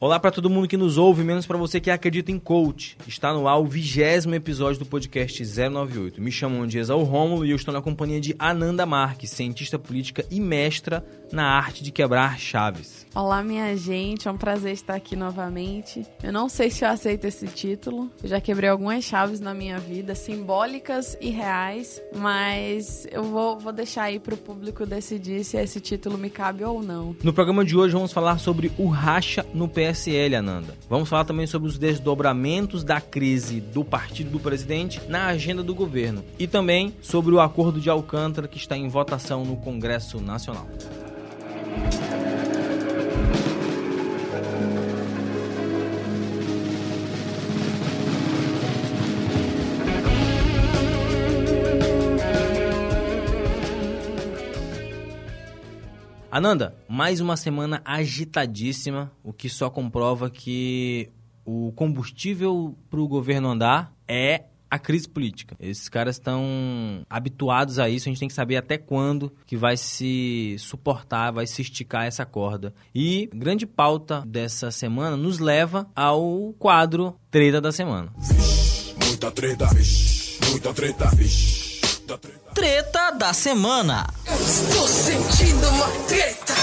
Olá para todo mundo que nos ouve, menos para você que acredita em coach. Está no ar o vigésimo episódio do podcast 098. Me chamo Andiesal Rômulo e eu estou na companhia de Ananda Marques, cientista política e mestra na arte de quebrar chaves. Olá, minha gente, é um prazer estar aqui novamente. Eu não sei se eu aceito esse título, eu já quebrei algumas chaves na minha vida, simbólicas e reais, mas eu vou, vou deixar aí para o público decidir se esse título me cabe ou não. No programa de hoje vamos falar sobre o racha no PSL, Ananda. Vamos falar também sobre os desdobramentos da crise do partido do presidente na agenda do governo e também sobre o acordo de Alcântara que está em votação no Congresso Nacional. Ananda, mais uma semana agitadíssima, o que só comprova que o combustível para o governo andar é a crise política. Esses caras estão habituados a isso, a gente tem que saber até quando que vai se suportar, vai se esticar essa corda. E grande pauta dessa semana nos leva ao quadro Treta da Semana. Vixe, muita treta, vixe, muita treta, vixe, muita treta. Treta da Semana. Estou sentindo uma treta.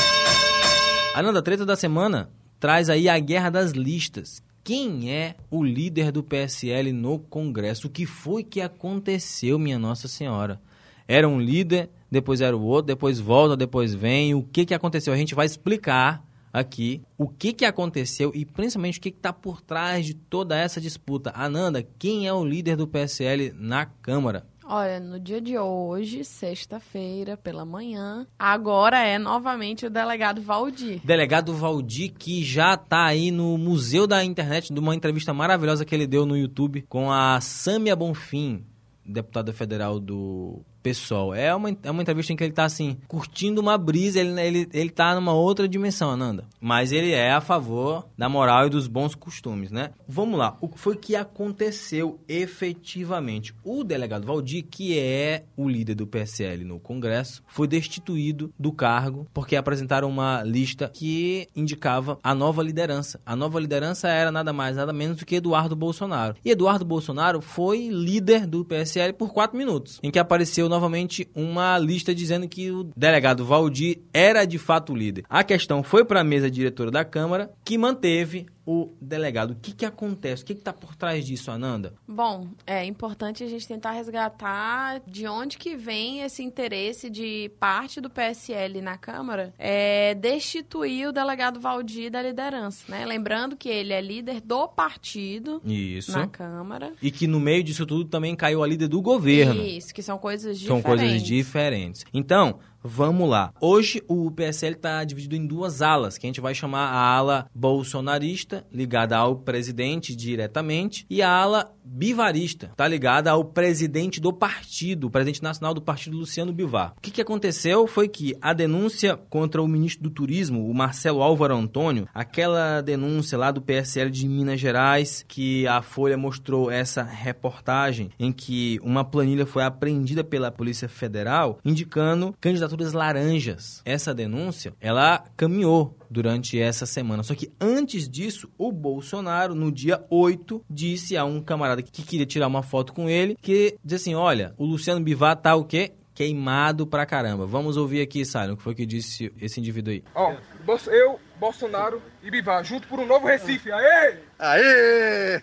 A treta da semana traz aí a guerra das listas. Quem é o líder do PSL no Congresso? O que foi que aconteceu, minha Nossa Senhora? Era um líder, depois era o outro, depois volta, depois vem. O que, que aconteceu? A gente vai explicar aqui o que, que aconteceu e principalmente o que está por trás de toda essa disputa. Ananda, quem é o líder do PSL na Câmara? Olha, no dia de hoje, sexta-feira, pela manhã, agora é novamente o delegado Valdir. Delegado Valdir, que já está aí no Museu da Internet, de uma entrevista maravilhosa que ele deu no YouTube com a Sâmia Bonfim, deputada federal do pessoal. É uma, é uma entrevista em que ele tá assim, curtindo uma brisa, ele, ele, ele tá numa outra dimensão, Ananda. Mas ele é a favor da moral e dos bons costumes, né? Vamos lá, o que foi que aconteceu efetivamente? O delegado Valdir, que é o líder do PSL no Congresso, foi destituído do cargo porque apresentaram uma lista que indicava a nova liderança. A nova liderança era nada mais, nada menos do que Eduardo Bolsonaro. E Eduardo Bolsonaro foi líder do PSL por quatro minutos, em que apareceu novamente uma lista dizendo que o delegado Valdir era de fato o líder. A questão foi para a mesa diretora da Câmara, que manteve o delegado. O que, que acontece? O que está por trás disso, Ananda? Bom, é importante a gente tentar resgatar de onde que vem esse interesse de parte do PSL na Câmara é destituir o delegado Valdir da liderança, né? Lembrando que ele é líder do partido Isso. na Câmara. E que no meio disso tudo também caiu a líder do governo. Isso, que são coisas São diferentes. coisas diferentes. Então, vamos lá. Hoje o PSL está dividido em duas alas, que a gente vai chamar a ala bolsonarista, ligada ao presidente diretamente, e a ala bivarista, tá ligada ao presidente do partido, o presidente nacional do partido, Luciano Bivar. O que, que aconteceu foi que a denúncia contra o ministro do Turismo, o Marcelo Álvaro Antônio, aquela denúncia lá do PSL de Minas Gerais, que a Folha mostrou essa reportagem em que uma planilha foi apreendida pela Polícia Federal, indicando candidaturas laranjas. Essa denúncia, ela caminhou durante essa semana. Só que antes disso, o Bolsonaro, no dia 8, disse a um camarada que queria tirar uma foto com ele, que diz assim, olha, o Luciano Bivar tá o quê? Queimado pra caramba. Vamos ouvir aqui, Silent, o que foi que disse esse indivíduo aí. Ó, Bolso- eu, Bolsonaro e Bivar, junto por um novo Recife. Aê! Aê!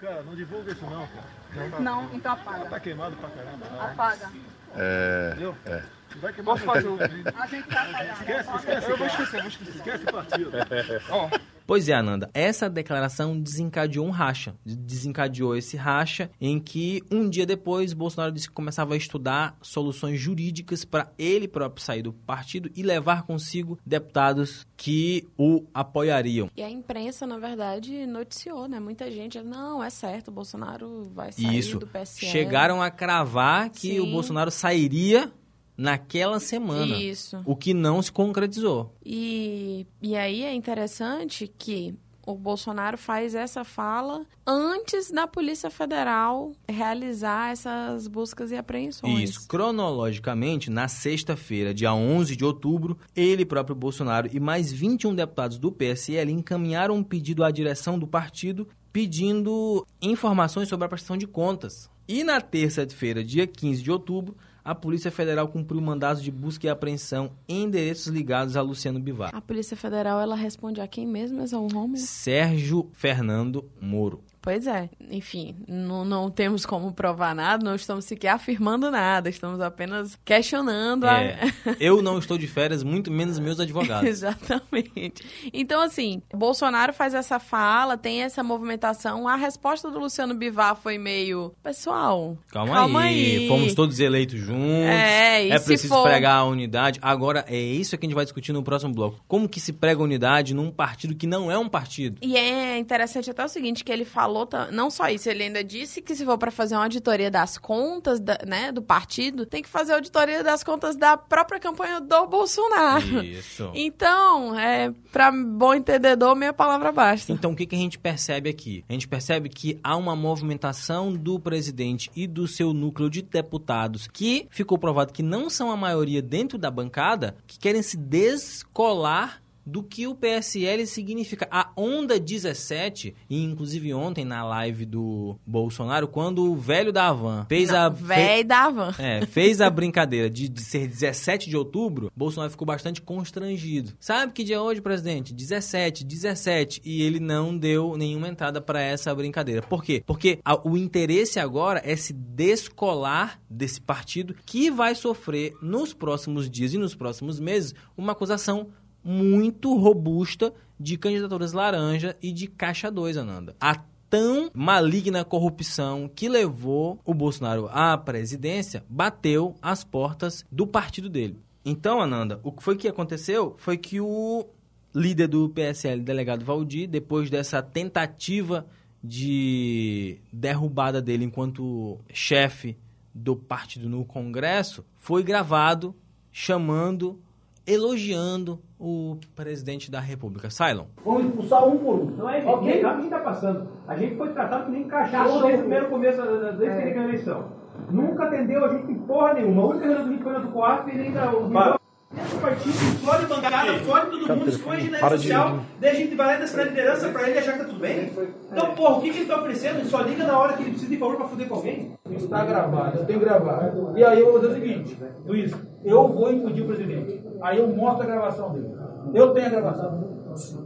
Cara, não divulga isso não, cara. Não, então apaga. Tá queimado pra caramba. Apaga. É, Entendeu? é. Vai queimar Posso fazer o vídeo? A gente tá. Esquece, esquece. Eu vou esquecer, vou esquecer. Esquece o partido. Ó, Pois é, Ananda, essa declaração desencadeou um racha. Desencadeou esse racha em que um dia depois Bolsonaro disse que começava a estudar soluções jurídicas para ele próprio sair do partido e levar consigo deputados que o apoiariam. E a imprensa, na verdade, noticiou, né? Muita gente, não, é certo, o Bolsonaro vai sair Isso. do PSL. Chegaram a cravar que Sim. o Bolsonaro sairia naquela semana. Isso. O que não se concretizou. E, e aí é interessante que o Bolsonaro faz essa fala antes da Polícia Federal realizar essas buscas e apreensões. Isso, cronologicamente, na sexta-feira, dia 11 de outubro, ele próprio Bolsonaro e mais 21 deputados do PSL encaminharam um pedido à direção do partido pedindo informações sobre a prestação de contas. E na terça-feira, dia 15 de outubro, a Polícia Federal cumpriu mandados de busca e apreensão em endereços ligados a Luciano Bivar. A Polícia Federal, ela responde a quem mesmo, Exaú Romo? Sérgio Fernando Moro. Pois é. Enfim, não, não temos como provar nada, não estamos sequer afirmando nada, estamos apenas questionando a... É, eu não estou de férias, muito menos meus advogados. Exatamente. Então, assim, Bolsonaro faz essa fala, tem essa movimentação. A resposta do Luciano Bivar foi meio. Pessoal, Calma, calma aí. aí. Fomos todos eleitos juntos. É, e é preciso for- pregar a unidade. Agora, é isso que a gente vai discutir no próximo bloco. Como que se prega a unidade num partido que não é um partido? E é interessante até o seguinte, que ele falou, ta- não só isso, ele ainda disse que se for para fazer uma auditoria das contas da- né, do partido, tem que fazer auditoria das contas da própria campanha do Bolsonaro. Isso. Então, é, para bom entendedor, meia palavra basta. Então, o que, que a gente percebe aqui? A gente percebe que há uma movimentação do presidente e do seu núcleo de deputados que ficou provado que não são a maioria dentro da bancada, que querem se descolar do que o PSL significa. A onda 17, e inclusive ontem na live do Bolsonaro, quando o velho da Havan fez a... fe- Véi da van. é, fez a brincadeira de, de ser 17 de outubro, Bolsonaro ficou bastante constrangido. Sabe que dia é hoje, presidente? 17, 17. E ele não deu nenhuma entrada para essa brincadeira. Por quê? Porque a- o interesse agora é se descolar desse partido que vai sofrer nos próximos dias e nos próximos meses uma acusação muito robusta de candidaturas laranja e de caixa 2, Ananda. A tão maligna corrupção que levou o Bolsonaro à presidência bateu as portas do partido dele. Então, Ananda, o que foi que aconteceu foi que o líder do PSL, delegado Valdir, depois dessa tentativa de derrubada dele enquanto chefe do partido no Congresso, foi gravado chamando, elogiando o presidente da República. Cylon. Vamos expulsar um por um. Não é? Okay. A gente tá passando. A gente foi tratado que nem cachorro desde o primeiro começo, desde que ele ganhou a eleição. Nunca atendeu a gente em porra nenhuma. A única reunião que a gente foi na do Coasp e nem da. O do partido, fora bancada, fora todo mundo, expõe na rede social, daí a gente vai lá e dá liderança pra ele achar que tá tudo bem. Então, porra, o que, que ele tá oferecendo? Ele só liga na hora que ele precisa de favor pra fuder com alguém. Está gravado, eu tenho gravado. E aí eu vou dizer o seguinte, Luiz, eu vou impedir o presidente. Aí eu mostro a gravação dele. Eu tenho a gravação.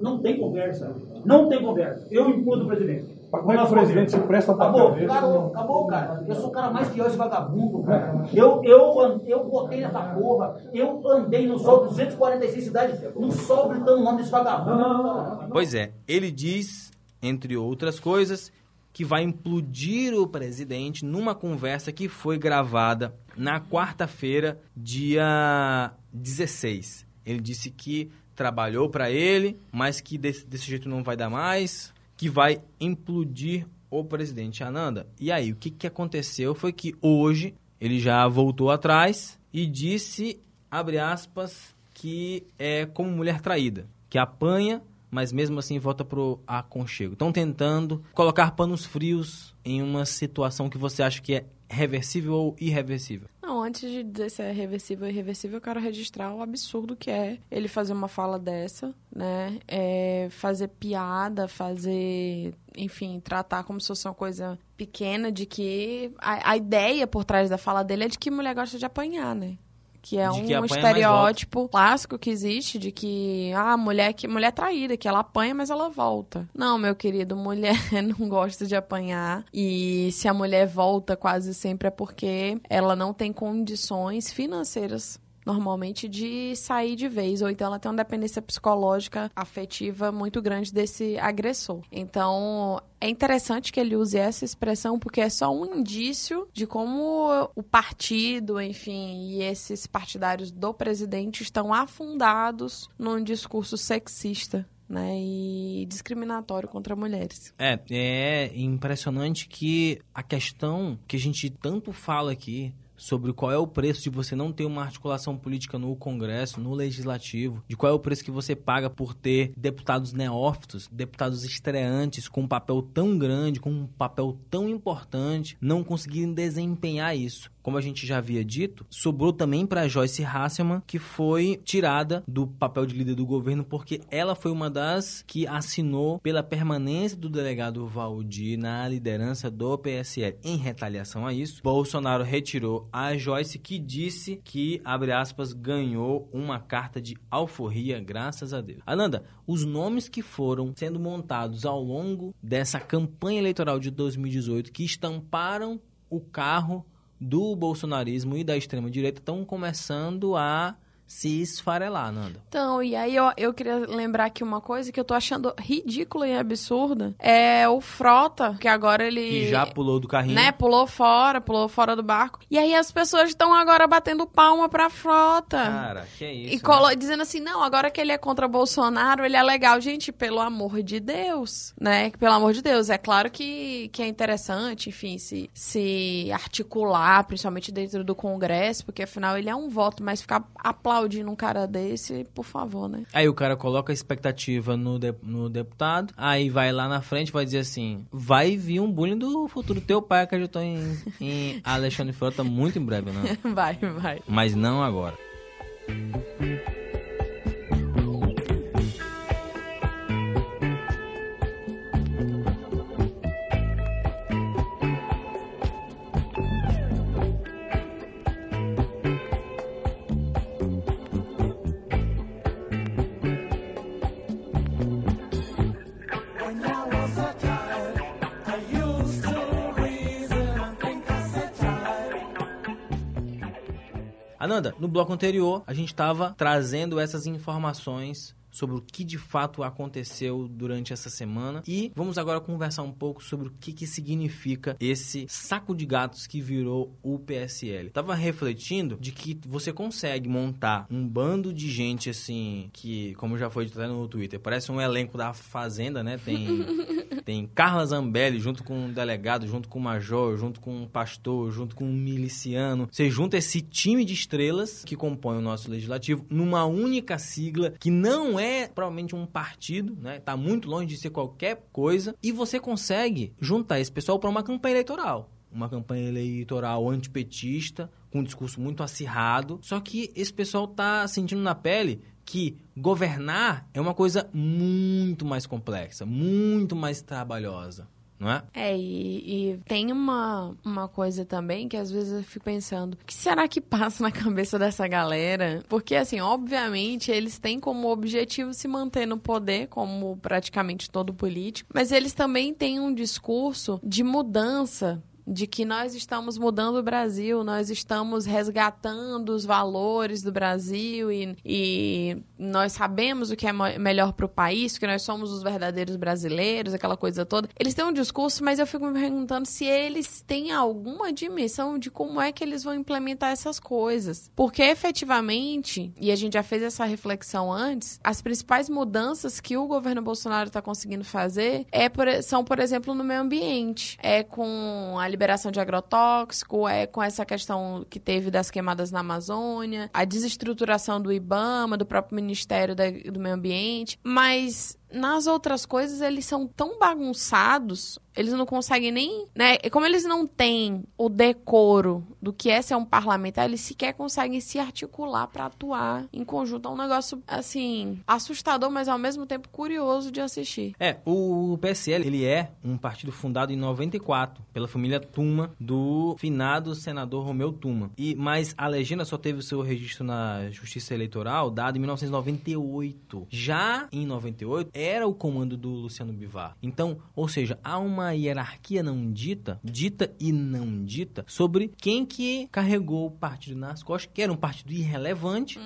Não tem conversa. Não tem conversa. Eu imputo o presidente. Como é que o presidente se presta papel Acabou, acabou, acabou, cara. Eu sou o cara mais fiel esse vagabundo, cara. Eu, eu, eu botei nessa porra, eu andei no sol 246 cidades, no sol gritando o nome desse vagabundo. Pois é, ele diz, entre outras coisas, que vai implodir o presidente numa conversa que foi gravada na quarta-feira, dia 16. Ele disse que trabalhou para ele, mas que desse, desse jeito não vai dar mais, que vai implodir o presidente Ananda. E aí, o que, que aconteceu foi que hoje ele já voltou atrás e disse, abre aspas, que é como mulher traída, que apanha, mas mesmo assim volta pro aconchego. Estão tentando colocar panos frios em uma situação que você acha que é reversível ou irreversível. Antes de dizer se é reversível ou irreversível, eu quero registrar o absurdo que é ele fazer uma fala dessa, né? É fazer piada, fazer, enfim, tratar como se fosse uma coisa pequena, de que a, a ideia por trás da fala dele é de que mulher gosta de apanhar, né? Que é De um estereótipo clássico que existe de que ah, mulher que mulher traída, que ela apanha, mas ela volta. Não, meu querido, mulher não gosta de apanhar e se a mulher volta quase sempre é porque ela não tem condições financeiras normalmente de sair de vez, ou então ela tem uma dependência psicológica, afetiva muito grande desse agressor. Então, é interessante que ele use essa expressão porque é só um indício de como o partido, enfim, e esses partidários do presidente estão afundados num discurso sexista. Né, e discriminatório contra mulheres. É, é impressionante que a questão que a gente tanto fala aqui sobre qual é o preço de você não ter uma articulação política no Congresso, no Legislativo, de qual é o preço que você paga por ter deputados neófitos, deputados estreantes com um papel tão grande, com um papel tão importante, não conseguirem desempenhar isso como a gente já havia dito, sobrou também para Joyce Hasselman, que foi tirada do papel de líder do governo porque ela foi uma das que assinou pela permanência do delegado Valdir na liderança do PSL. Em retaliação a isso, Bolsonaro retirou a Joyce que disse que, abre aspas, ganhou uma carta de alforria, graças a Deus. Ananda, os nomes que foram sendo montados ao longo dessa campanha eleitoral de 2018 que estamparam o carro do bolsonarismo e da extrema-direita estão começando a se esfarelar, Nanda. Então, e aí eu, eu queria lembrar aqui uma coisa que eu tô achando ridícula e absurda. É o Frota, que agora ele... Que já pulou do carrinho. Né, pulou fora, pulou fora do barco. E aí as pessoas estão agora batendo palma pra Frota. Cara, que isso, E colo- dizendo assim, não, agora que ele é contra Bolsonaro, ele é legal. Gente, pelo amor de Deus, né? Pelo amor de Deus. É claro que, que é interessante, enfim, se, se articular, principalmente dentro do Congresso, porque afinal ele é um voto, mas ficar aplaudindo um cara desse, por favor, né? Aí o cara coloca a expectativa no, de- no deputado, aí vai lá na frente vai dizer assim: vai vir um bullying do futuro teu pai, acreditou em, em Alexandre Frota muito em breve, né? Vai, vai. Mas não agora. Ananda, no bloco anterior, a gente estava trazendo essas informações sobre o que de fato aconteceu durante essa semana e vamos agora conversar um pouco sobre o que, que significa esse saco de gatos que virou o PSL. Tava refletindo de que você consegue montar um bando de gente assim que, como já foi dito até no Twitter, parece um elenco da Fazenda, né? Tem tem Carla Zambelli junto com um delegado, junto com um major, junto com um pastor, junto com um miliciano. Você junta esse time de estrelas que compõe o nosso legislativo numa única sigla que não é provavelmente um partido, né? Tá muito longe de ser qualquer coisa e você consegue juntar esse pessoal para uma campanha eleitoral. Uma campanha eleitoral antipetista, com um discurso muito acirrado. Só que esse pessoal tá sentindo na pele que governar é uma coisa muito mais complexa, muito mais trabalhosa, não é? É, e, e tem uma, uma coisa também que às vezes eu fico pensando, o que será que passa na cabeça dessa galera? Porque, assim, obviamente, eles têm como objetivo se manter no poder, como praticamente todo político, mas eles também têm um discurso de mudança de que nós estamos mudando o Brasil, nós estamos resgatando os valores do Brasil e, e nós sabemos o que é melhor para o país, que nós somos os verdadeiros brasileiros, aquela coisa toda. Eles têm um discurso, mas eu fico me perguntando se eles têm alguma dimensão de como é que eles vão implementar essas coisas. Porque efetivamente, e a gente já fez essa reflexão antes, as principais mudanças que o governo Bolsonaro está conseguindo fazer é por- são, por exemplo, no meio ambiente. É com a liberação de agrotóxico, é com essa questão que teve das queimadas na Amazônia, a desestruturação do IBAMA, do próprio Ministério da- do Meio Ambiente. Mas nas outras coisas, eles são tão bagunçados, eles não conseguem nem. Né? E Como eles não têm o decoro do que é ser um parlamentar, eles sequer conseguem se articular para atuar em conjunto. É um negócio, assim, assustador, mas ao mesmo tempo curioso de assistir. É, o PSL, ele é um partido fundado em 94 pela família Tuma do finado senador Romeu Tuma. E mas a legenda só teve o seu registro na Justiça Eleitoral dado em 1998. Já em 98 era o comando do Luciano Bivar. Então, ou seja, há uma hierarquia não dita, dita e não dita sobre quem que carregou o partido nas costas, que era um partido irrelevante,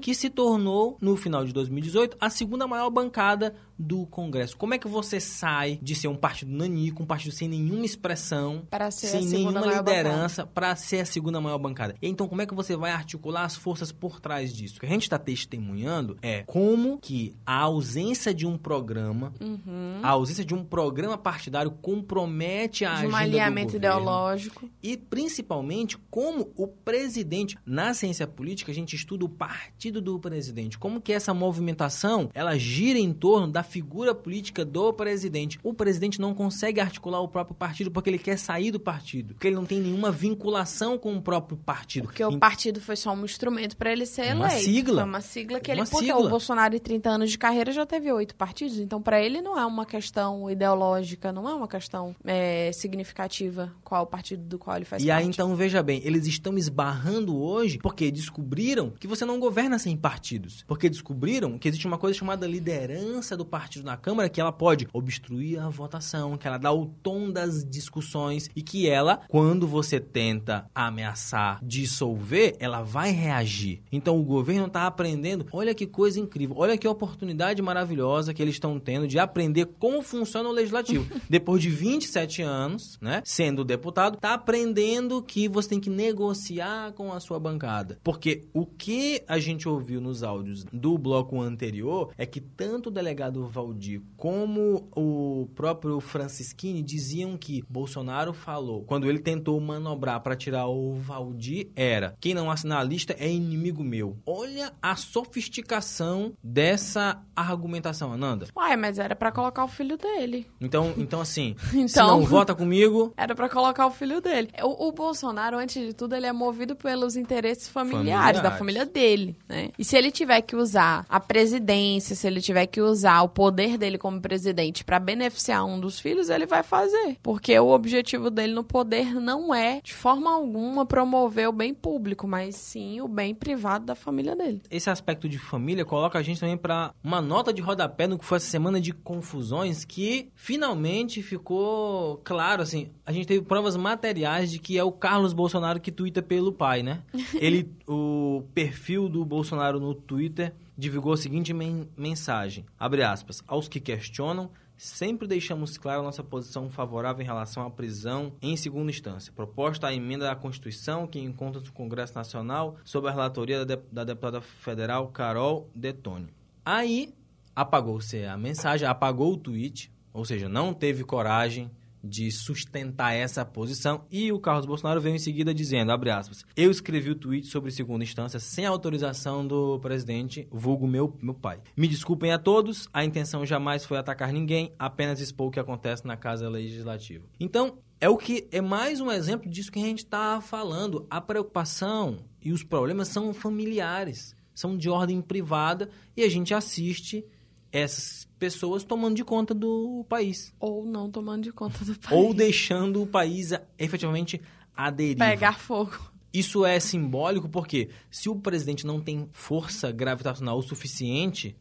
que se tornou, no final de 2018, a segunda maior bancada do Congresso. Como é que você sai de ser um partido nanico, um partido sem nenhuma expressão, Para ser a sem nenhuma liderança, para ser a segunda maior bancada? E então, como é que você vai articular as forças por trás disso? O que a gente está testemunhando é como que a ausência de um programa. Uhum. A ausência de um programa partidário compromete a De agenda um alinhamento ideológico. E principalmente como o presidente, na ciência política, a gente estuda o partido do presidente, como que essa movimentação, ela gira em torno da figura política do presidente. O presidente não consegue articular o próprio partido porque ele quer sair do partido, porque ele não tem nenhuma vinculação com o próprio partido. Porque o Em- partido foi só um instrumento para ele ser Uma eleito. sigla. Foi uma sigla que ele. Uma Porque sigla. o Bolsonaro, em 30 anos de carreira, já teve oito partidos. Então, para ele, não é uma questão ideológica, não é uma questão é, significativa qual o partido do qual ele faz E parte. aí, então, veja bem, eles estão esbarrando hoje porque descobriram que você não governa sem partidos. Porque descobriram que existe uma coisa chamada liderança do partido na Câmara, que ela pode obstruir a votação, que ela dá o tom das discussões e que ela, quando você tenta ameaçar, dissolver, ela vai reagir. Então, o governo está aprendendo. Olha que coisa incrível, olha que oportunidade maravilhosa que eles estão tendo de aprender como funciona o legislativo. Depois de 27 anos, né, sendo deputado, tá aprendendo que você tem que negociar com a sua bancada. Porque o que a gente ouviu nos áudios do bloco anterior é que tanto o delegado Valdir como o próprio Francisquini diziam que Bolsonaro falou, quando ele tentou manobrar para tirar o Valdir, era quem não assinar a lista é inimigo meu. Olha a sofisticação dessa argumentação, Uai, mas era pra colocar o filho dele. Então, então assim, se Então- não vota comigo, Era pra colocar o filho dele. O, o Bolsonaro, antes de tudo, ele é movido pelos interesses familiares, Familiares. da família dele, né? E se ele tiver que usar a presidência, se ele tiver que usar o poder dele como presidente pra beneficiar um dos filhos, ele vai fazer. Porque o objetivo dele no poder não é, de forma alguma, promover o bem público, mas sim o bem privado da família dele. esse aspecto de família coloca a gente também para uma nota de rodapé no que foi essa semana de confusões que finalmente ficou claro, assim, a gente teve provas materiais de que é o Carlos Bolsonaro que tuita pelo pai, né? Ele, o perfil do Bolsonaro no Twitter divulgou a seguinte men- mensagem, abre aspas, aos que questionam, Sempre deixamos clara nossa posição favorável em relação à prisão em segunda instância. Proposta a emenda à Constituição que encontra no Congresso Nacional sob a relatoria da, da deputada federal Carol Detone. Aí apagou-se a mensagem, apagou o tweet, ou seja, não teve coragem de sustentar essa posição e o Carlos Bolsonaro veio em seguida dizendo, abre aspas, eu escrevi o tweet sobre segunda instância sem autorização do presidente, vulgo meu, meu pai. Me desculpem a todos, a intenção jamais foi atacar ninguém, apenas expor o que acontece na Casa Legislativa. Então, é o que é mais um exemplo disso que a gente está falando. A preocupação e os problemas são familiares, são de ordem privada e a gente assiste essas pessoas tomando de conta do país. Ou não tomando de conta do país. Ou deixando o país efetivamente à deriva. Pegar fogo. Isso é simbólico porque se o presidente não tem força gravitacional o suficiente,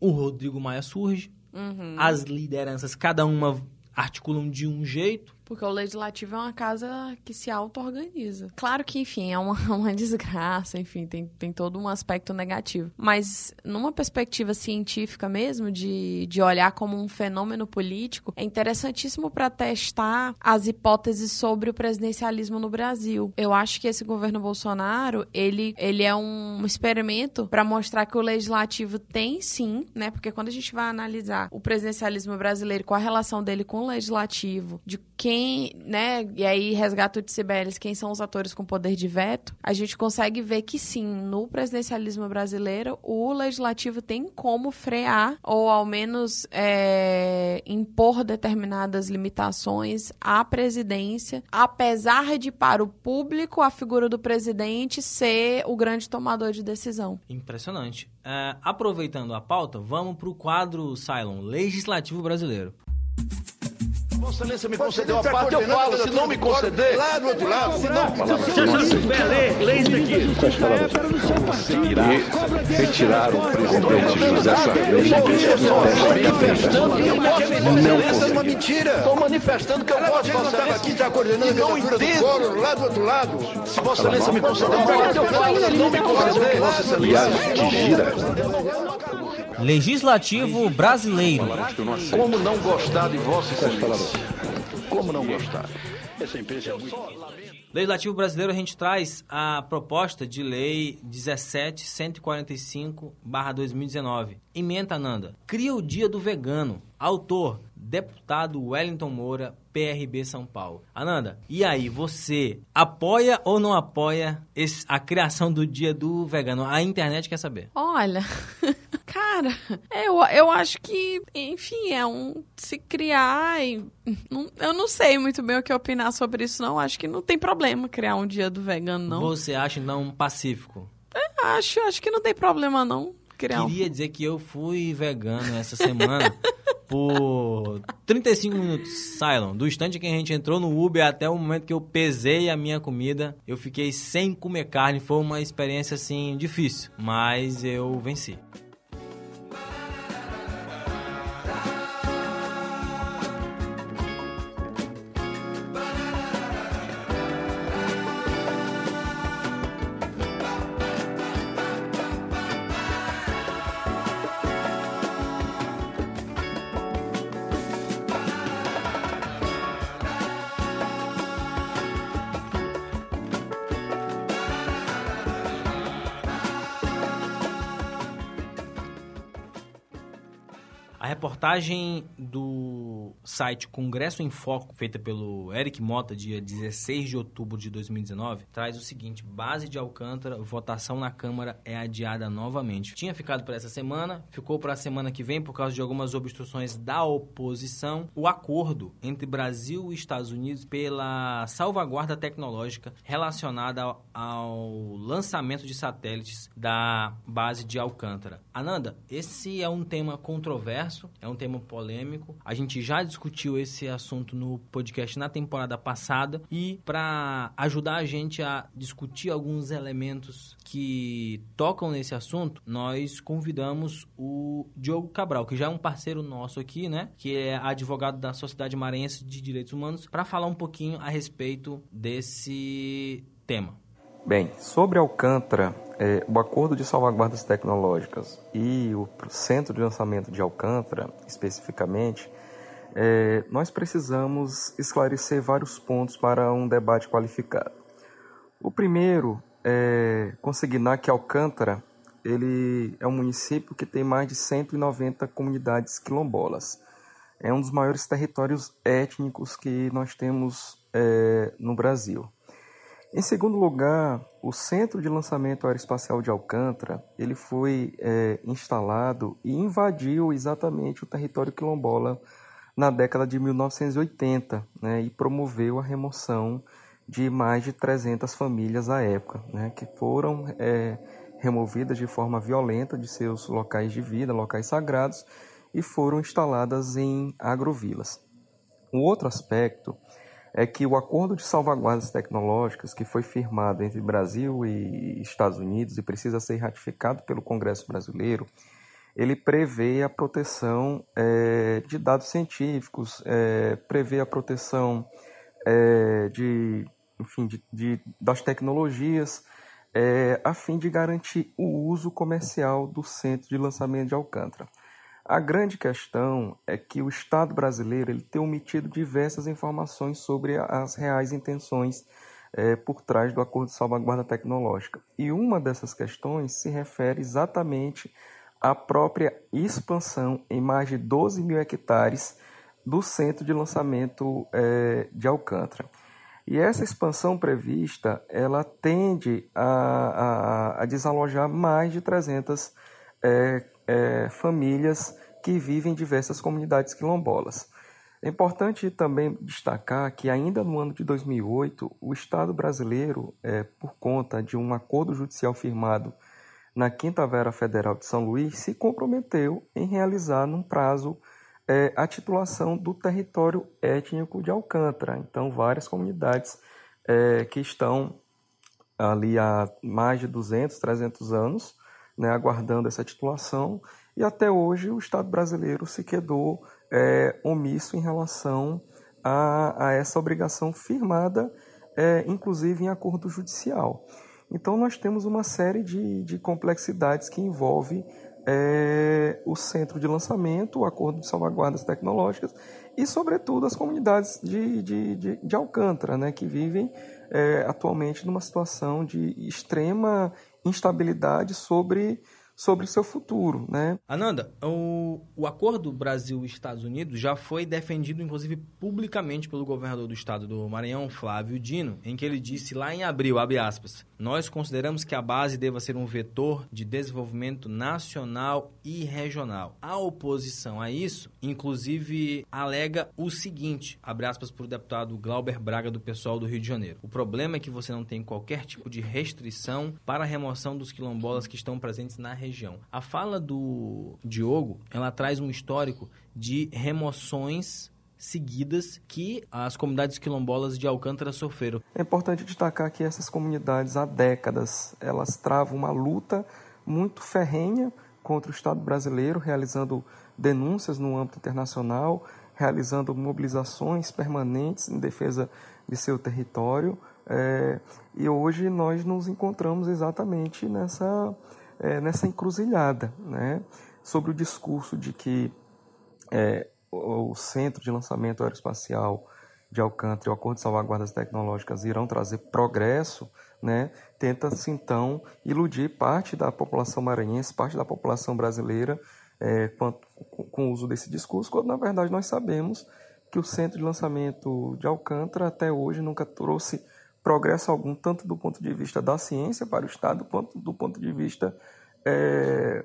o Rodrigo Maia surge, Uhum. as lideranças, cada uma articulam de um jeito. Porque o legislativo é uma casa que se auto-organiza. Claro que, enfim, é uma, uma desgraça, enfim, tem, tem todo um aspecto negativo. Mas, numa perspectiva científica mesmo, de, de olhar como um fenômeno político, é interessantíssimo para testar as hipóteses sobre o presidencialismo no Brasil. Eu acho que esse governo Bolsonaro, ele, ele é um experimento para mostrar que o legislativo tem sim, né? Porque quando a gente vai analisar o presidencialismo brasileiro, qual a relação dele com o legislativo, de quem, né, e aí resgata o de Cibeles, quem são os atores com poder de veto, a gente consegue ver que sim, no presidencialismo brasileiro, o legislativo tem como frear, ou ao menos é, impor determinadas limitações à presidência, apesar de, para o público, a figura do presidente ser o grande tomador de decisão. Impressionante. É, aproveitando a pauta, vamos para o quadro Cylon, Legislativo Brasileiro. Vossa Excelência me concedeu a parte, eu falo. Se não me conceder, lá do outro lado, se não Já já souber ler, lê isso aqui. Retirar o presidente José. Não é uma mentira. Estou manifestando que eu posso fazer. aqui já coordenando e não entendo. lá do outro lado. Se Vossa Excelência me conceder a parte, eu falo. Se não me conceder, Vossa Excelência. que gira. Legislativo brasileiro. Como não gostar de Vossa Excelência? Como não gostar? Essa empresa é muito... Legislativo brasileiro, a gente traz a proposta de lei 17145-2019. Emenda Nanda. Cria o Dia do Vegano. Autor, deputado Wellington Moura, PRB São Paulo. Ananda, e aí, você apoia ou não apoia esse- a criação do Dia do Vegano? A internet quer saber. Olha, cara, eu, eu acho que, enfim, é um se criar e. não- eu não sei muito bem o que opinar sobre isso, não. Acho que não tem problema criar um dia do vegano, não. Você acha, então, pacífico? Acho, acho que não tem problema, não. Queria dizer que eu fui vegano essa semana por 35 minutos. Cylon, do instante que a gente entrou no Uber até o momento que eu pesei a minha comida, eu fiquei sem comer carne. Foi uma experiência assim difícil, mas eu venci. Reportagem do site Congresso em Foco, feita pelo Eric Mota, dia 16 de outubro de 2019, traz o seguinte: base de Alcântara, votação na Câmara é adiada novamente. Tinha ficado para essa semana, ficou para a semana que vem por causa de algumas obstruções da oposição. O acordo entre Brasil e Estados Unidos pela salvaguarda tecnológica relacionada ao, ao lançamento de satélites da base de Alcântara. Ananda, esse é um tema controverso, é um tema polêmico. A gente já discutiu esse assunto no podcast na temporada passada e para ajudar a gente a discutir alguns elementos que tocam nesse assunto, nós convidamos o Diogo Cabral, que já é um parceiro nosso aqui, né, que é advogado da Sociedade Maranhense de Direitos Humanos, para falar um pouquinho a respeito desse tema. Bem, sobre Alcântara, é, o Acordo de Salvaguardas Tecnológicas e o Centro de Lançamento de Alcântara, especificamente, é, nós precisamos esclarecer vários pontos para um debate qualificado. O primeiro é consignar que Alcântara ele é um município que tem mais de 190 comunidades quilombolas. É um dos maiores territórios étnicos que nós temos é, no Brasil. Em segundo lugar, o Centro de Lançamento Aeroespacial de Alcântara ele foi é, instalado e invadiu exatamente o território quilombola na década de 1980 né, e promoveu a remoção de mais de 300 famílias à época, né, que foram é, removidas de forma violenta de seus locais de vida, locais sagrados, e foram instaladas em agrovilas. Um outro aspecto é que o acordo de salvaguardas tecnológicas que foi firmado entre Brasil e Estados Unidos e precisa ser ratificado pelo Congresso brasileiro, ele prevê a proteção é, de dados científicos, é, prevê a proteção é, de, enfim, de, de, das tecnologias, a fim de garantir o uso comercial do centro de lançamento de Alcântara. A grande questão é que o Estado brasileiro ele tem omitido diversas informações sobre as reais intenções por trás do Acordo de Salvaguarda Tecnológica. E uma dessas questões se refere exatamente à própria expansão em mais de 12 mil hectares do centro de lançamento é, de Alcântara. E essa expansão prevista, ela tende a, a, a desalojar mais de 300 é, é, famílias que vivem em diversas comunidades quilombolas. É importante também destacar que, ainda no ano de 2008, o Estado brasileiro, é, por conta de um acordo judicial firmado na Quinta Vera Federal de São Luís, se comprometeu em realizar, num prazo, é, a titulação do território étnico de Alcântara. Então, várias comunidades é, que estão ali há mais de 200, 300 anos, né, aguardando essa titulação, e até hoje o Estado brasileiro se quedou é, omisso em relação a, a, essa obrigação firmada, é, inclusive em acordo judicial. Então nós temos uma série de, de complexidades que envolve é, o centro de lançamento, o acordo de salvaguardas tecnológicas e, sobretudo, as comunidades de, de, de, de Alcântara, né, que vivem é, atualmente numa situação de extrema instabilidade sobre sobre seu futuro, né? Ananda, o, o acordo Brasil-Estados Unidos já foi defendido, inclusive, publicamente pelo governador do estado do Maranhão, Flávio Dino, em que ele disse lá em abril, abre aspas, nós consideramos que a base deva ser um vetor de desenvolvimento nacional e regional. A oposição a isso, inclusive, alega o seguinte, abre aspas para o deputado Glauber Braga, do pessoal do Rio de Janeiro. O problema é que você não tem qualquer tipo de restrição para a remoção dos quilombolas que estão presentes na região. A fala do Diogo, ela traz um histórico de remoções seguidas que as comunidades quilombolas de Alcântara sofreram. É importante destacar que essas comunidades há décadas elas travam uma luta muito ferrenha contra o Estado brasileiro, realizando denúncias no âmbito internacional, realizando mobilizações permanentes em defesa de seu território. É, e hoje nós nos encontramos exatamente nessa, é, nessa encruzilhada, né? sobre o discurso de que é, o Centro de Lançamento Aeroespacial de Alcântara e o Acordo de Salvaguardas Tecnológicas irão trazer progresso, né? tenta-se então iludir parte da população maranhense, parte da população brasileira é, com, o uso desse discurso, quando na verdade nós sabemos que o Centro de Lançamento de Alcântara até hoje nunca trouxe progresso algum, tanto do ponto de vista da ciência para o Estado, quanto do ponto de vista é,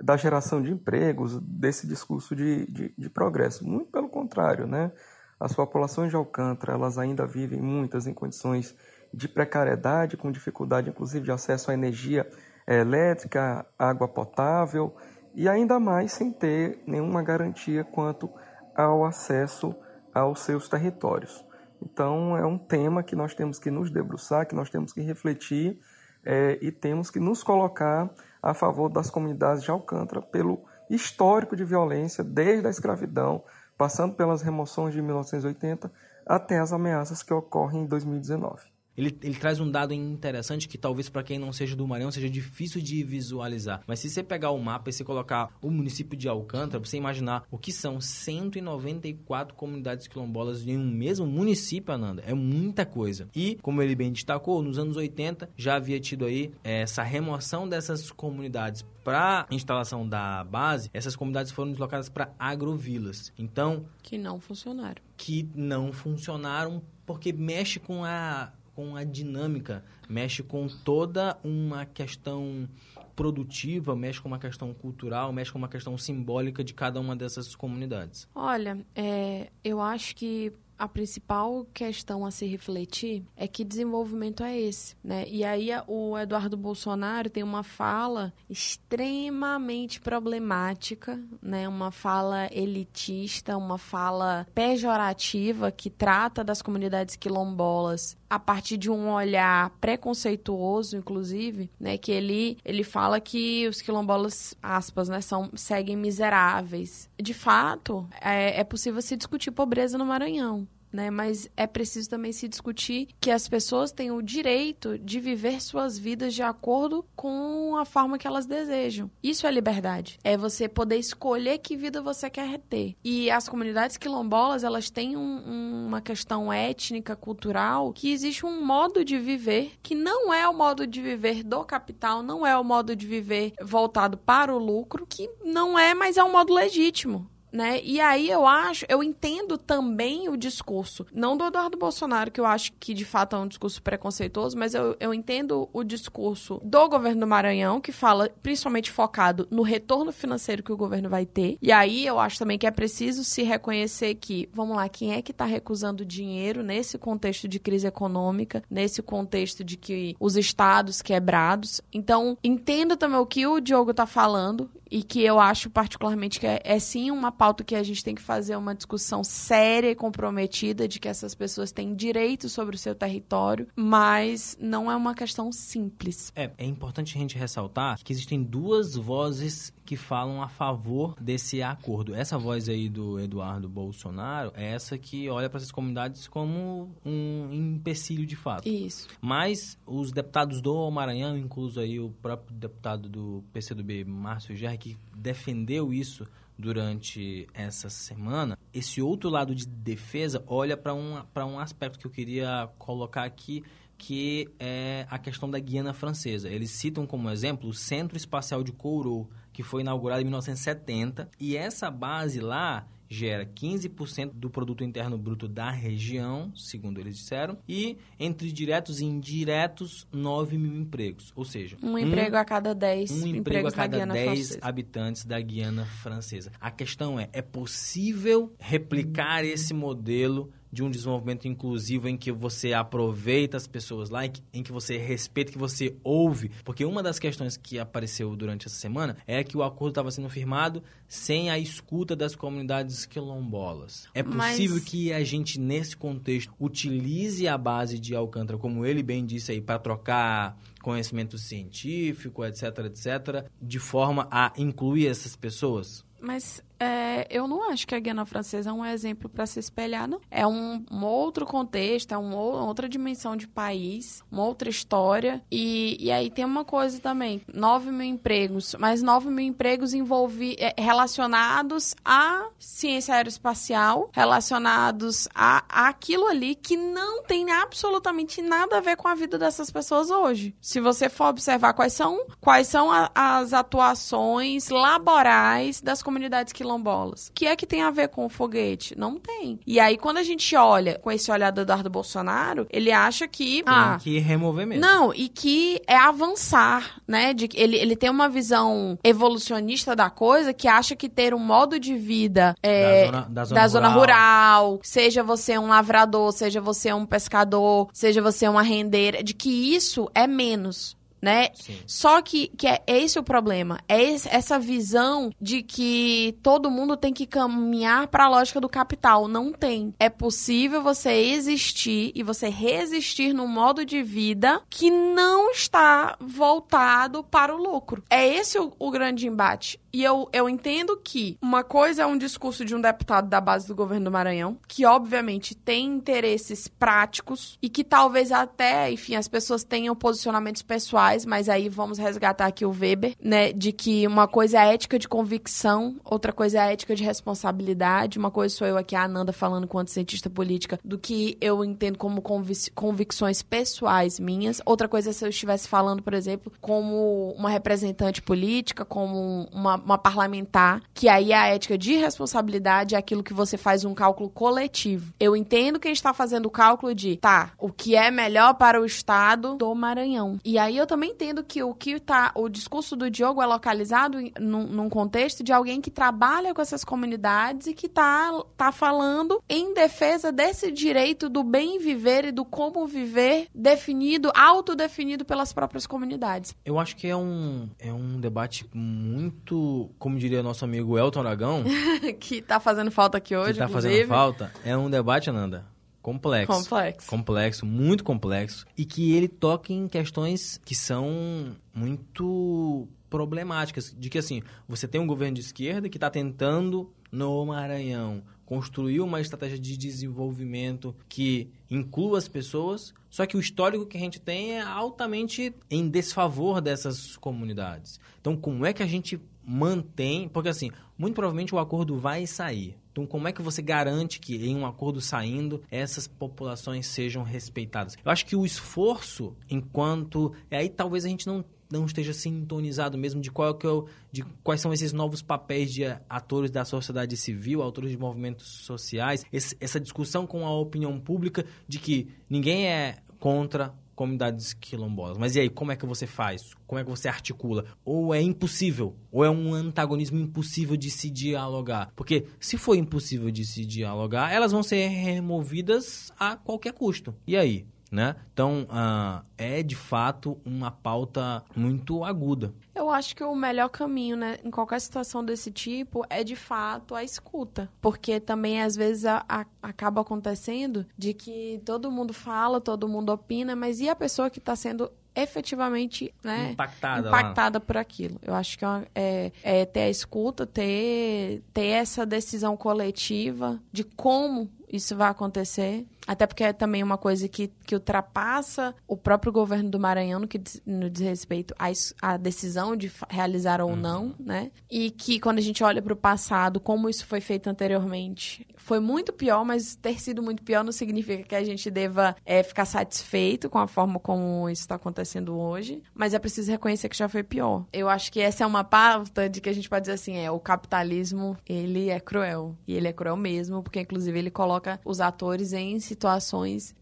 da geração de empregos, desse discurso de, de, de, progresso. Muito pelo contrário, né? As populações de Alcântara, elas ainda vivem muitas em condições de precariedade, com dificuldade inclusive de acesso à energia elétrica, água potável e ainda mais sem ter nenhuma garantia quanto ao acesso aos seus territórios. Então é um tema que nós temos que nos debruçar, que nós temos que refletir é, e temos que nos colocar a favor das comunidades de Alcântara pelo histórico de violência desde a escravidão, passando pelas remoções de 1980 até as ameaças que ocorrem em 2019. Ele, ele traz um dado interessante que talvez para quem não seja do Maranhão seja difícil de visualizar. Mas se você pegar o mapa e você colocar o município de Alcântara, você imaginar o que são 194 comunidades quilombolas em um mesmo município, Ananda. É muita coisa. E, como ele bem destacou, nos anos 80 já havia tido aí essa remoção dessas comunidades para instalação da base, essas comunidades foram deslocadas para agrovilas. Então, que não funcionaram. Que não funcionaram porque mexe com a com a dinâmica, mexe com toda uma questão produtiva, mexe com uma questão cultural, mexe com uma questão simbólica de cada uma dessas comunidades. Olha, é, eu acho que a principal questão a se refletir é que desenvolvimento é esse, né? E aí o Eduardo Bolsonaro tem uma fala extremamente problemática, né? Uma fala elitista, uma fala pejorativa que trata das comunidades quilombolas a partir de um olhar preconceituoso, inclusive, né? Que ele ele fala que os quilombolas, aspas, né? São seguem miseráveis. De fato, é, é possível se discutir pobreza no Maranhão né? Mas é preciso também se discutir que as pessoas têm o direito de viver suas vidas de acordo com a forma que elas desejam. Isso é liberdade. É você poder escolher que vida você quer ter. E as comunidades quilombolas, elas têm um, um, uma questão étnica, cultural, que existe um modo de viver que não é o modo de viver do capital, não é o modo de viver voltado para o lucro, que não é, mas é um modo legítimo né? E aí eu acho, eu entendo também o discurso, não do Eduardo Bolsonaro, que eu acho que de fato é um discurso preconceituoso, mas eu, eu entendo o discurso do governo do Maranhão, que fala principalmente focado no retorno financeiro que o governo vai ter. E aí eu acho também que é preciso se reconhecer que, vamos lá, quem é que está recusando dinheiro nesse contexto de crise econômica, nesse contexto de que os estados quebrados. Então, entendo também o que o Diogo está falando e que eu acho particularmente que é, é, sim uma pauta que a gente tem que fazer uma discussão séria e comprometida de que essas pessoas têm direito sobre o seu território, mas não é uma questão simples. É, é importante a gente ressaltar que existem duas vozes que falam a favor desse acordo. Essa voz aí do Eduardo Bolsonaro é essa que olha para essas comunidades como um empecilho de fato. Isso. Mas os deputados do Maranhão, incluso aí o próprio deputado do PCdoB, Márcio Gerri, que defendeu isso durante essa semana, esse outro lado de defesa olha para um, pra um aspecto que eu queria colocar aqui, que é a questão da Guiana Francesa. Eles citam como exemplo o Centro Espacial de Kourou, que foi inaugurado em 1970, e essa base lá gera 15% do produto interno bruto da região, segundo eles disseram, e entre diretos e indiretos, 9 mil empregos. Ou seja, Um emprego a cada 10 um emprego a cada Guiana 10 Francesa. habitantes da Guiana Francesa. A questão é, é possível replicar esse modelo de um desenvolvimento inclusivo em que você aproveita as pessoas lá, em que, você respeita, que você ouve? Porque uma das questões que apareceu durante essa semana é que o acordo estava sendo firmado sem a escuta das comunidades quilombolas. É Mas- possível que a gente, nesse contexto, utilize a base de Alcântara, como ele bem disse aí, para trocar conhecimento científico, etc, etc, de forma a incluir essas pessoas? Mas é, eu não acho que a Guiana Francesa é um exemplo para se espelhar, não. É um, um outro contexto, é um ou- outra dimensão de país, uma outra história. E, e aí tem uma coisa também: 9 mil empregos, mas 9 mil empregos envolvi, é, relacionados à ciência aeroespacial, relacionados a, a aquilo ali que não tem absolutamente nada a ver com a vida dessas pessoas hoje. Se você for observar quais são, quais são a- as atuações laborais das comunidades quilombolas. O que é que tem a ver com o foguete? Não tem. E aí, quando a gente olha com esse olhar do Eduardo Bolsonaro, ele acha que. ah, Tem que remover mesmo. não, e que é avançar, né? De que ele, ele tem uma visão evolucionista da coisa que acha que ter um modo de vida é, Da zona- da zona rural, seja você um lavrador, seja você um pescador, seja você uma rendeira, de que isso é menos. Né? Só que, que é esse o problema. É esse- essa visão de que todo mundo tem que caminhar para a lógica do capital. Não tem. É possível você existir e você resistir num modo de vida que não está voltado para o lucro. É esse o, o grande embate. E eu, eu entendo que uma coisa é um discurso de um deputado da base do governo do Maranhão, que obviamente tem interesses práticos e que talvez até, enfim, as pessoas tenham posicionamentos pessoais, mas aí vamos resgatar aqui o Weber, né, de que uma coisa é ética de convicção, outra coisa é ética de responsabilidade, uma coisa sou eu aqui, a Ananda, falando quanto cientista política, do que eu entendo como convic- convicções pessoais minhas, outra coisa é se eu estivesse falando, por exemplo, como uma representante política, como uma, uma parlamentar, que aí a ética de responsabilidade é aquilo que você faz um cálculo coletivo. Eu entendo que a gente está fazendo o cálculo de, tá, o que é melhor para o estado do Maranhão. E aí eu também entendo que o que tá, o discurso do Diogo é localizado em- num, num contexto de alguém que trabalha com essas comunidades e que tá, tá falando em defesa desse direito do bem viver e do como viver definido, autodefinido pelas próprias comunidades. Eu acho que é um, é um debate muito, como diria nosso amigo Elton Aragão, que tá fazendo falta aqui hoje, que tá inclusive. fazendo falta, é um debate, Ananda, complexo. Complexo. Complexo, muito complexo. E que ele toca em questões que são muito problemáticas. De que, assim, você tem um governo de esquerda que está tentando, no Maranhão, construir uma estratégia de desenvolvimento que inclua as pessoas, só que o histórico que a gente tem é altamente em desfavor dessas comunidades. Então, como é que a gente mantém... Porque, assim, muito provavelmente o acordo vai sair. Então, como é que você garante que em um acordo saindo, essas populações sejam respeitadas? Eu acho que o esforço, enquanto... Aí talvez a gente não, não esteja sintonizado mesmo de, qual é que é o, de quais são esses novos papéis de atores da sociedade civil, atores de movimentos sociais, esse- essa discussão com a opinião pública de que ninguém é contra comunidades quilombolas. Mas e aí, como é que você faz? Como é que você articula? Ou é impossível? Ou é um antagonismo impossível de se dialogar? Porque se for impossível de se dialogar, elas vão ser removidas a qualquer custo. E aí? Né? Então, ah, é de fato uma pauta muito aguda. Eu acho que o melhor caminho, né, em qualquer situação desse tipo, é de fato a escuta. Porque também, às vezes, a- a- acaba acontecendo de que todo mundo fala, todo mundo opina, mas e a pessoa que está sendo efetivamente né, Impactada impactada por aquilo. Eu acho que é, é- é ter a escuta, ter, ter essa decisão coletiva de como isso vai acontecer. Até porque é também uma coisa que, que ultrapassa o próprio governo do Maranhão no que diz, no diz respeito à, à decisão de realizar ou não, né? E que quando a gente olha para o passado, como isso foi feito anteriormente, foi muito pior, mas ter sido muito pior não significa que a gente deva é, ficar satisfeito com a forma como isso está acontecendo hoje, mas é preciso reconhecer que já foi pior. Eu acho que essa é uma pauta de que a gente pode dizer assim, é, o capitalismo, ele é cruel. E ele é cruel mesmo, porque inclusive ele coloca os atores em situações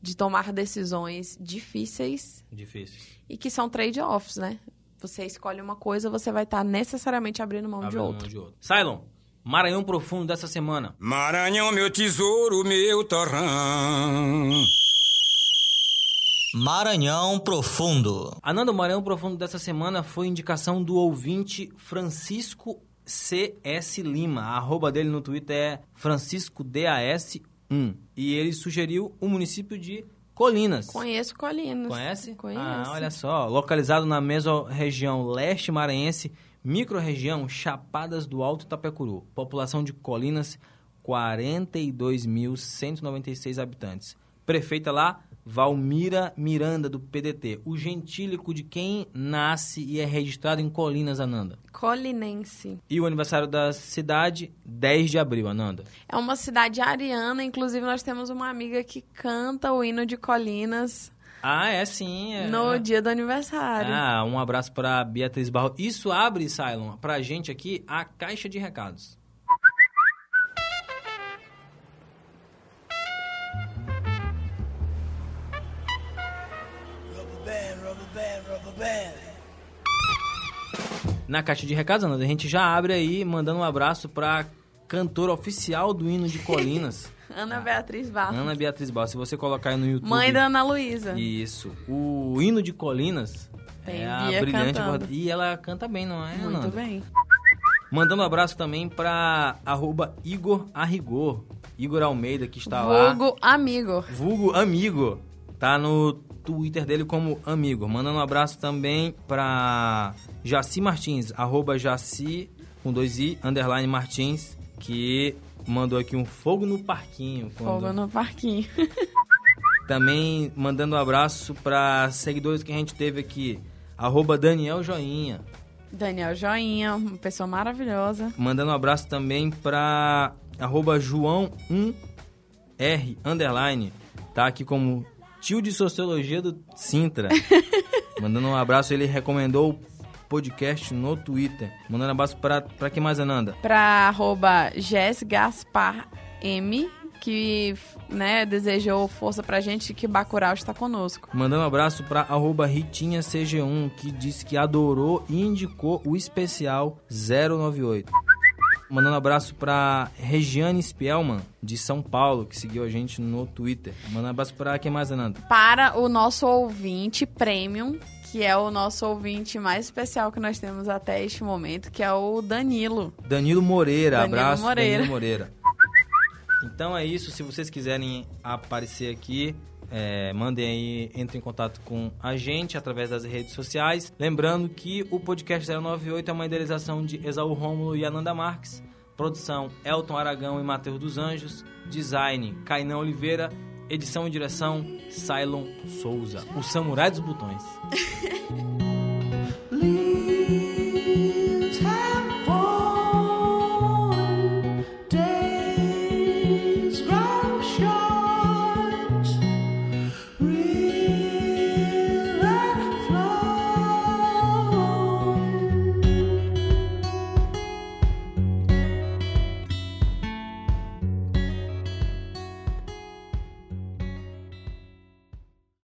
de tomar decisões difíceis Difícil. e que são trade-offs, né? Você escolhe uma coisa, você vai estar necessariamente abrindo mão de Abrindo mão outra. de outro. Cylon, Maranhão Profundo dessa semana. Maranhão, meu tesouro, meu torrão. Maranhão Profundo. Ananda, o Maranhão Profundo dessa semana foi indicação do ouvinte Francisco CS Lima. A arroba dele no Twitter é FranciscoDAS1. E ele sugeriu o município de Colinas. Conheço Colinas. Conhece? Conheço. Ah, olha só. Localizado na mesorregião leste maranhense, microrregião Chapadas do Alto Itapecuru. População de Colinas, 42.196 habitantes. Prefeita lá, Valmira Miranda, do PDT. O gentílico de quem nasce e é registrado em Colinas, Ananda. Colinense. E o aniversário da cidade, 10 de abril, Ananda. É uma cidade ariana, inclusive nós temos uma amiga que canta o hino de Colinas Ah, é sim. É. no dia do aniversário. Ah, um abraço para Beatriz Barro. Isso abre, Cylon, pra gente aqui a caixa de recados. Na caixa de recados, Ananda, a gente já abre aí mandando um abraço pra cantora oficial do hino de Colinas, Ana Beatriz Barros. Ana Beatriz Barro. Se você colocar aí no YouTube... Mãe da Ana Luísa. Isso. O hino de Colinas Tem é a brilhante voz- E ela canta bem, não é, Muito Ananda? bem. Mandando um abraço também pra arroba Igor Arrigor. Igor Almeida, que está lá. Vulgo amigo. Vulgo Amigo. Tá no Twitter dele como Amigo. Mandando um abraço também pra Jaci Martins, arroba Jaci, com dois i, underline Martins, que mandou aqui um fogo no parquinho. quando- Fogo no parquinho. Também mandando um abraço pra seguidores que a gente teve aqui. Arroba Daniel Joinha. Daniel Joinha, uma pessoa maravilhosa. Mandando um abraço também pra arroba João1R, underline. Tá aqui como tio de sociologia do Sintra. Mandando um abraço, ele recomendou o podcast no Twitter. Mandando um abraço pra, pra quem mais, Ananda? Pra arroba Jess Gaspar M, que né, desejou força pra gente que Bacurau está conosco. Mandando um abraço pra arroba Ritinha CG1, que disse que adorou e indicou o especial 098. Mandando um abraço pra Regiane Spielman, de São Paulo, que seguiu a gente no Twitter. Mandando um abraço pra quem mais, Ananda? Para o nosso ouvinte premium, que é o nosso ouvinte mais especial que nós temos até este momento, que é o Danilo. Danilo Moreira, Danilo abraço Moreira. Danilo Moreira. Então é isso, se vocês quiserem aparecer aqui, é, mandem aí, entrem em contato com a gente através das redes sociais. Lembrando que o podcast 098 é uma idealização de Exaú Rômulo e Ananda Marques. Produção Elton Aragão e Matheus dos Anjos. Design Cainã Oliveira. Edição e direção Cylon Souza. O Samurai dos Botões.